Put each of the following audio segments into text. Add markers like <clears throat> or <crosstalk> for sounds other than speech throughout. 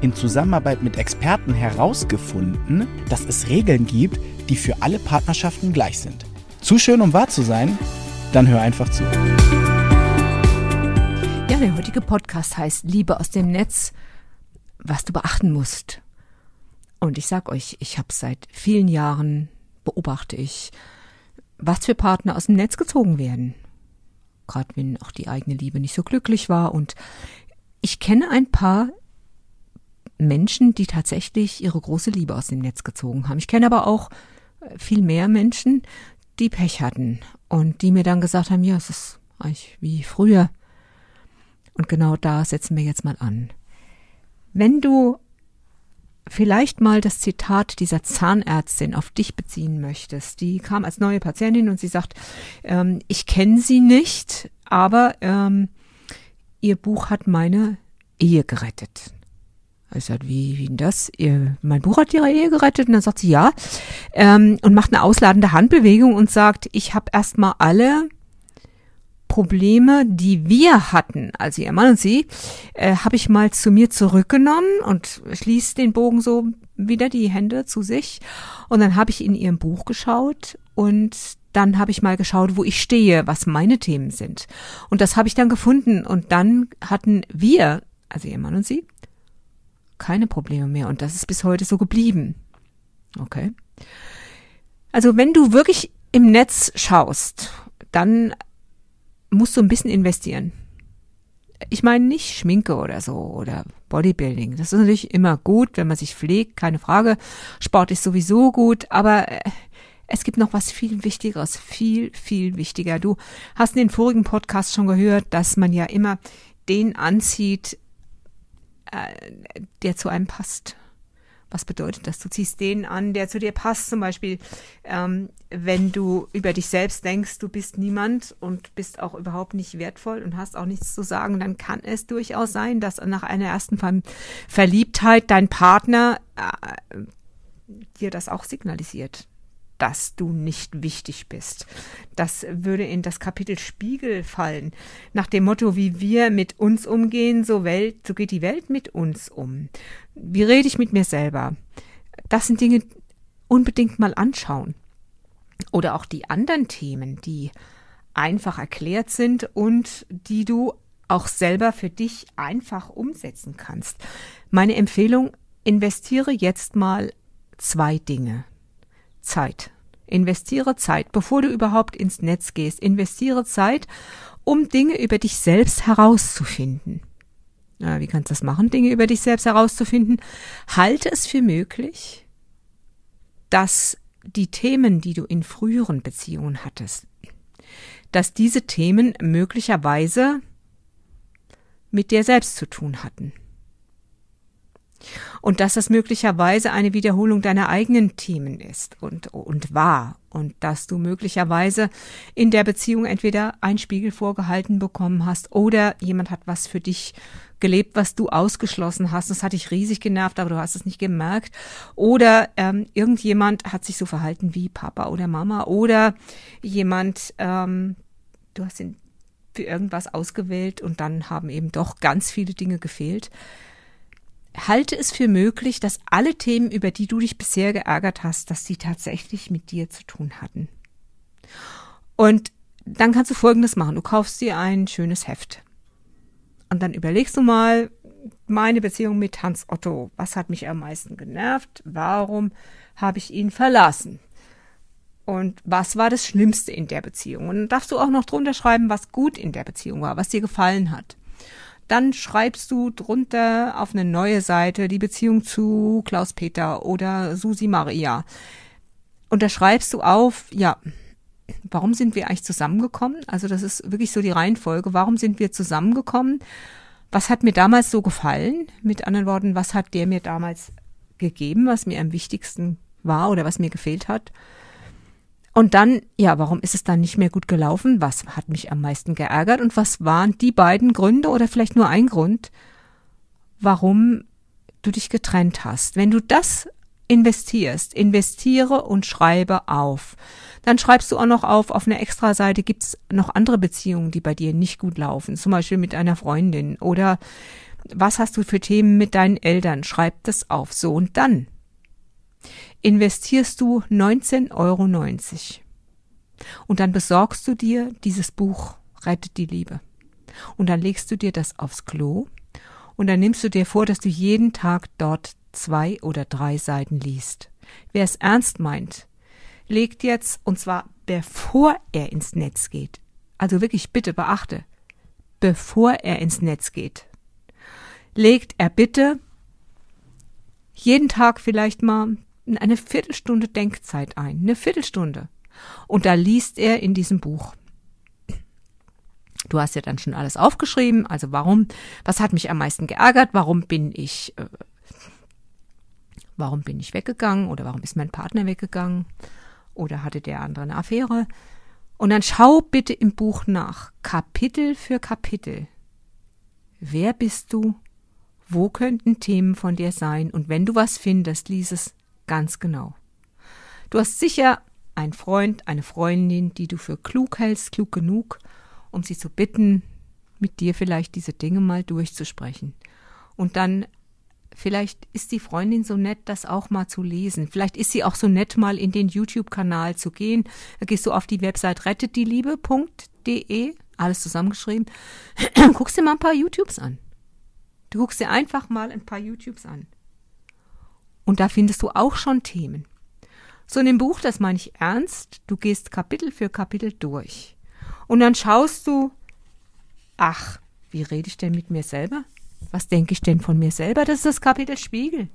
in Zusammenarbeit mit Experten herausgefunden, dass es Regeln gibt, die für alle Partnerschaften gleich sind. Zu schön, um wahr zu sein? Dann hör einfach zu. Ja, der heutige Podcast heißt Liebe aus dem Netz, was du beachten musst. Und ich sag euch, ich habe seit vielen Jahren beobachte ich, was für Partner aus dem Netz gezogen werden. Gerade wenn auch die eigene Liebe nicht so glücklich war. Und ich kenne ein paar Menschen, die tatsächlich ihre große Liebe aus dem Netz gezogen haben. Ich kenne aber auch viel mehr Menschen, die Pech hatten und die mir dann gesagt haben, ja, es ist eigentlich wie früher. Und genau da setzen wir jetzt mal an. Wenn du vielleicht mal das Zitat dieser Zahnärztin auf dich beziehen möchtest, die kam als neue Patientin und sie sagt, ähm, ich kenne sie nicht, aber ähm, ihr Buch hat meine Ehe gerettet. Ich sag, wie, wie denn das? Ihr, mein Buch hat ihre Ehe gerettet? Und dann sagt sie ja. Ähm, und macht eine ausladende Handbewegung und sagt, ich habe erstmal alle Probleme, die wir hatten, also ihr Mann und sie, äh, habe ich mal zu mir zurückgenommen und schließt den Bogen so wieder die Hände zu sich. Und dann habe ich in ihrem Buch geschaut und dann habe ich mal geschaut, wo ich stehe, was meine Themen sind. Und das habe ich dann gefunden. Und dann hatten wir, also ihr Mann und sie, keine Probleme mehr. Und das ist bis heute so geblieben. Okay. Also wenn du wirklich im Netz schaust, dann musst du ein bisschen investieren. Ich meine nicht Schminke oder so oder Bodybuilding. Das ist natürlich immer gut, wenn man sich pflegt, keine Frage. Sport ist sowieso gut, aber äh, es gibt noch was viel Wichtigeres, viel, viel wichtiger. Du hast in den vorigen Podcasts schon gehört, dass man ja immer den anzieht, äh, der zu einem passt. Was bedeutet das? Du ziehst den an, der zu dir passt. Zum Beispiel, ähm, wenn du über dich selbst denkst, du bist niemand und bist auch überhaupt nicht wertvoll und hast auch nichts zu sagen, dann kann es durchaus sein, dass nach einer ersten Verliebtheit dein Partner äh, dir das auch signalisiert dass du nicht wichtig bist. Das würde in das Kapitel Spiegel fallen. Nach dem Motto, wie wir mit uns umgehen, so, Welt, so geht die Welt mit uns um. Wie rede ich mit mir selber? Das sind Dinge unbedingt mal anschauen. Oder auch die anderen Themen, die einfach erklärt sind und die du auch selber für dich einfach umsetzen kannst. Meine Empfehlung, investiere jetzt mal zwei Dinge. Zeit. Investiere Zeit, bevor du überhaupt ins Netz gehst. Investiere Zeit, um Dinge über dich selbst herauszufinden. Ja, wie kannst du das machen, Dinge über dich selbst herauszufinden? Halte es für möglich, dass die Themen, die du in früheren Beziehungen hattest, dass diese Themen möglicherweise mit dir selbst zu tun hatten und dass das möglicherweise eine Wiederholung deiner eigenen Themen ist und, und war und dass du möglicherweise in der Beziehung entweder ein Spiegel vorgehalten bekommen hast oder jemand hat was für dich gelebt, was du ausgeschlossen hast. Das hat dich riesig genervt, aber du hast es nicht gemerkt. Oder ähm, irgendjemand hat sich so verhalten wie Papa oder Mama oder jemand, ähm, du hast ihn für irgendwas ausgewählt und dann haben eben doch ganz viele Dinge gefehlt halte es für möglich, dass alle Themen, über die du dich bisher geärgert hast, dass sie tatsächlich mit dir zu tun hatten. Und dann kannst du Folgendes machen. Du kaufst dir ein schönes Heft. Und dann überlegst du mal, meine Beziehung mit Hans Otto. Was hat mich am meisten genervt? Warum habe ich ihn verlassen? Und was war das Schlimmste in der Beziehung? Und dann darfst du auch noch drunter schreiben, was gut in der Beziehung war, was dir gefallen hat. Dann schreibst du drunter auf eine neue Seite die Beziehung zu Klaus Peter oder Susi Maria. Und da schreibst du auf, ja, warum sind wir eigentlich zusammengekommen? Also das ist wirklich so die Reihenfolge. Warum sind wir zusammengekommen? Was hat mir damals so gefallen? Mit anderen Worten, was hat der mir damals gegeben, was mir am wichtigsten war oder was mir gefehlt hat? Und dann, ja, warum ist es dann nicht mehr gut gelaufen? Was hat mich am meisten geärgert? Und was waren die beiden Gründe oder vielleicht nur ein Grund, warum du dich getrennt hast? Wenn du das investierst, investiere und schreibe auf. Dann schreibst du auch noch auf, auf einer Extraseite gibt es noch andere Beziehungen, die bei dir nicht gut laufen, zum Beispiel mit einer Freundin oder was hast du für Themen mit deinen Eltern? Schreib das auf. So und dann investierst du 19,90 Euro. Und dann besorgst du dir dieses Buch Rettet die Liebe. Und dann legst du dir das aufs Klo und dann nimmst du dir vor, dass du jeden Tag dort zwei oder drei Seiten liest. Wer es ernst meint, legt jetzt, und zwar bevor er ins Netz geht, also wirklich bitte beachte, bevor er ins Netz geht, legt er bitte jeden Tag vielleicht mal eine Viertelstunde Denkzeit ein, eine Viertelstunde. Und da liest er in diesem Buch. Du hast ja dann schon alles aufgeschrieben, also warum, was hat mich am meisten geärgert, warum bin ich, äh, warum bin ich weggegangen oder warum ist mein Partner weggegangen oder hatte der andere eine Affäre. Und dann schau bitte im Buch nach, Kapitel für Kapitel. Wer bist du? Wo könnten Themen von dir sein? Und wenn du was findest, lies es ganz genau. Du hast sicher einen Freund, eine Freundin, die du für klug hältst, klug genug, um sie zu bitten, mit dir vielleicht diese Dinge mal durchzusprechen. Und dann vielleicht ist die Freundin so nett, das auch mal zu lesen. Vielleicht ist sie auch so nett, mal in den YouTube-Kanal zu gehen. Da gehst du auf die Website rettetdieliebe.de, alles zusammengeschrieben. <clears throat> Guckst dir mal ein paar YouTubes an. Du guckst dir einfach mal ein paar YouTubes an. Und da findest du auch schon Themen. So in dem Buch, das meine ich ernst, du gehst Kapitel für Kapitel durch. Und dann schaust du, ach, wie rede ich denn mit mir selber? Was denke ich denn von mir selber? Das ist das Kapitel Spiegel.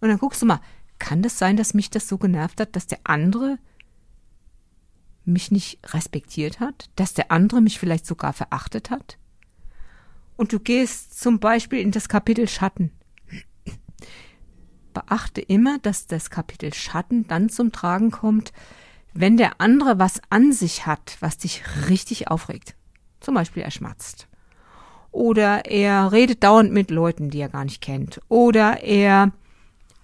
Und dann guckst du mal, kann das sein, dass mich das so genervt hat, dass der andere mich nicht respektiert hat, dass der andere mich vielleicht sogar verachtet hat? Und du gehst zum Beispiel in das Kapitel Schatten beachte immer, dass das Kapitel Schatten dann zum Tragen kommt, wenn der andere was an sich hat, was dich richtig aufregt. Zum Beispiel er schmatzt. Oder er redet dauernd mit Leuten, die er gar nicht kennt. Oder er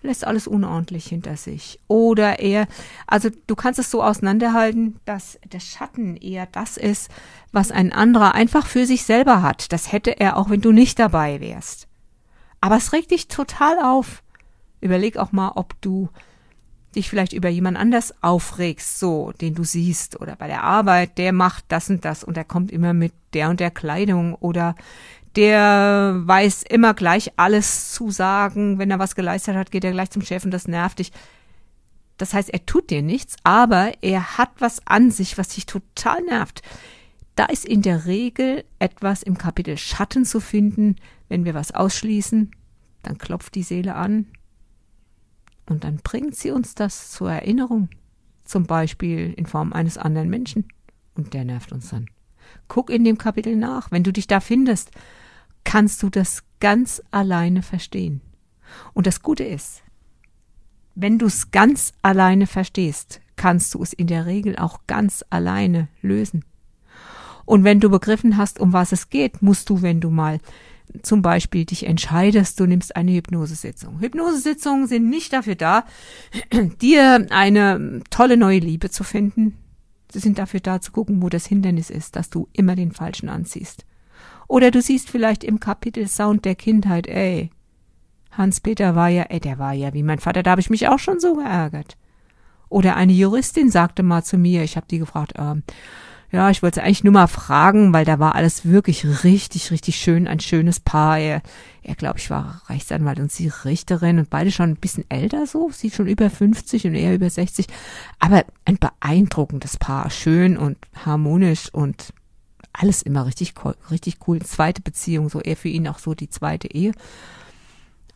lässt alles unordentlich hinter sich. Oder er, also du kannst es so auseinanderhalten, dass der Schatten eher das ist, was ein anderer einfach für sich selber hat. Das hätte er auch, wenn du nicht dabei wärst. Aber es regt dich total auf. Überleg auch mal, ob du dich vielleicht über jemand anders aufregst, so, den du siehst, oder bei der Arbeit, der macht das und das und er kommt immer mit der und der Kleidung oder der weiß immer gleich alles zu sagen, wenn er was geleistet hat, geht er gleich zum Chef und das nervt dich. Das heißt, er tut dir nichts, aber er hat was an sich, was dich total nervt. Da ist in der Regel etwas im Kapitel Schatten zu finden. Wenn wir was ausschließen, dann klopft die Seele an, und dann bringt sie uns das zur Erinnerung, zum Beispiel in Form eines anderen Menschen. Und der nervt uns dann. Guck in dem Kapitel nach. Wenn du dich da findest, kannst du das ganz alleine verstehen. Und das Gute ist, wenn du es ganz alleine verstehst, kannst du es in der Regel auch ganz alleine lösen. Und wenn du begriffen hast, um was es geht, musst du, wenn du mal zum Beispiel dich entscheidest, du nimmst eine Hypnosesitzung. Hypnosesitzungen sind nicht dafür da, <clears throat> dir eine tolle neue Liebe zu finden. Sie sind dafür da zu gucken, wo das Hindernis ist, dass du immer den Falschen anziehst. Oder du siehst vielleicht im Kapitel Sound der Kindheit, ey, Hans-Peter war ja, ey, der war ja wie mein Vater, da habe ich mich auch schon so geärgert. Oder eine Juristin sagte mal zu mir, ich habe die gefragt, äh, ja, ich wollte eigentlich nur mal fragen, weil da war alles wirklich richtig, richtig schön, ein schönes Paar. Er, er glaube ich, war Rechtsanwalt und sie Richterin und beide schon ein bisschen älter so, sie schon über 50 und er über 60. Aber ein beeindruckendes Paar, schön und harmonisch und alles immer richtig, richtig cool. Zweite Beziehung, so er für ihn auch so die zweite Ehe.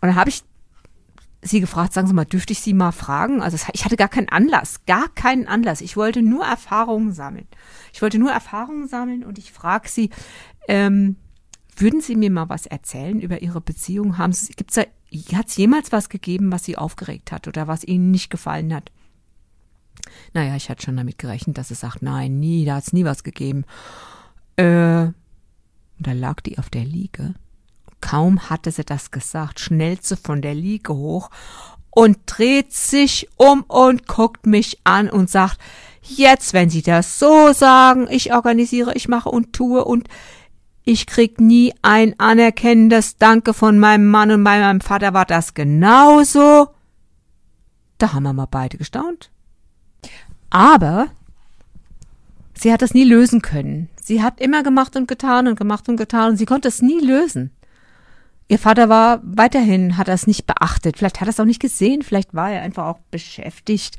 Und dann habe ich sie gefragt, sagen Sie mal, dürfte ich Sie mal fragen? Also ich hatte gar keinen Anlass, gar keinen Anlass. Ich wollte nur Erfahrungen sammeln. Ich wollte nur Erfahrungen sammeln und ich frage Sie, ähm, würden Sie mir mal was erzählen über Ihre Beziehung? Haben Sie, gibt's da, hat es jemals was gegeben, was Sie aufgeregt hat oder was Ihnen nicht gefallen hat? Naja, ich hatte schon damit gerechnet, dass sie sagt, nein, nie, da hat's nie was gegeben. Äh, und da lag die auf der Liege. Kaum hatte sie das gesagt, schnellt sie von der Liege hoch und dreht sich um und guckt mich an und sagt, jetzt, wenn Sie das so sagen, ich organisiere, ich mache und tue und ich krieg nie ein anerkennendes Danke von meinem Mann und bei meinem Vater war das genauso. Da haben wir mal beide gestaunt. Aber sie hat das nie lösen können. Sie hat immer gemacht und getan und gemacht und getan und sie konnte es nie lösen. Ihr Vater war weiterhin, hat das nicht beachtet. Vielleicht hat er es auch nicht gesehen. Vielleicht war er einfach auch beschäftigt.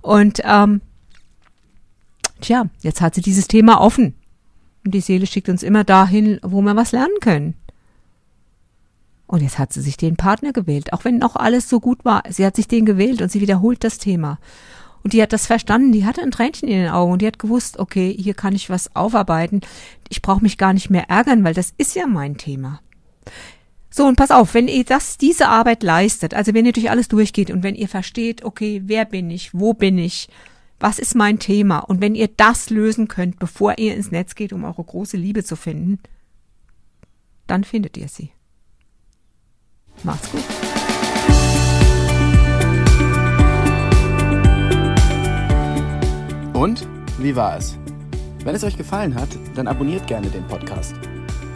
Und ähm, tja, jetzt hat sie dieses Thema offen. Und die Seele schickt uns immer dahin, wo wir was lernen können. Und jetzt hat sie sich den Partner gewählt, auch wenn noch alles so gut war. Sie hat sich den gewählt und sie wiederholt das Thema. Und die hat das verstanden, die hatte ein Tränchen in den Augen und die hat gewusst, okay, hier kann ich was aufarbeiten. Ich brauche mich gar nicht mehr ärgern, weil das ist ja mein Thema. So, und pass auf, wenn ihr das, diese Arbeit leistet, also wenn ihr durch alles durchgeht und wenn ihr versteht, okay, wer bin ich, wo bin ich, was ist mein Thema, und wenn ihr das lösen könnt, bevor ihr ins Netz geht, um eure große Liebe zu finden, dann findet ihr sie. Macht's gut. Und wie war es? Wenn es euch gefallen hat, dann abonniert gerne den Podcast.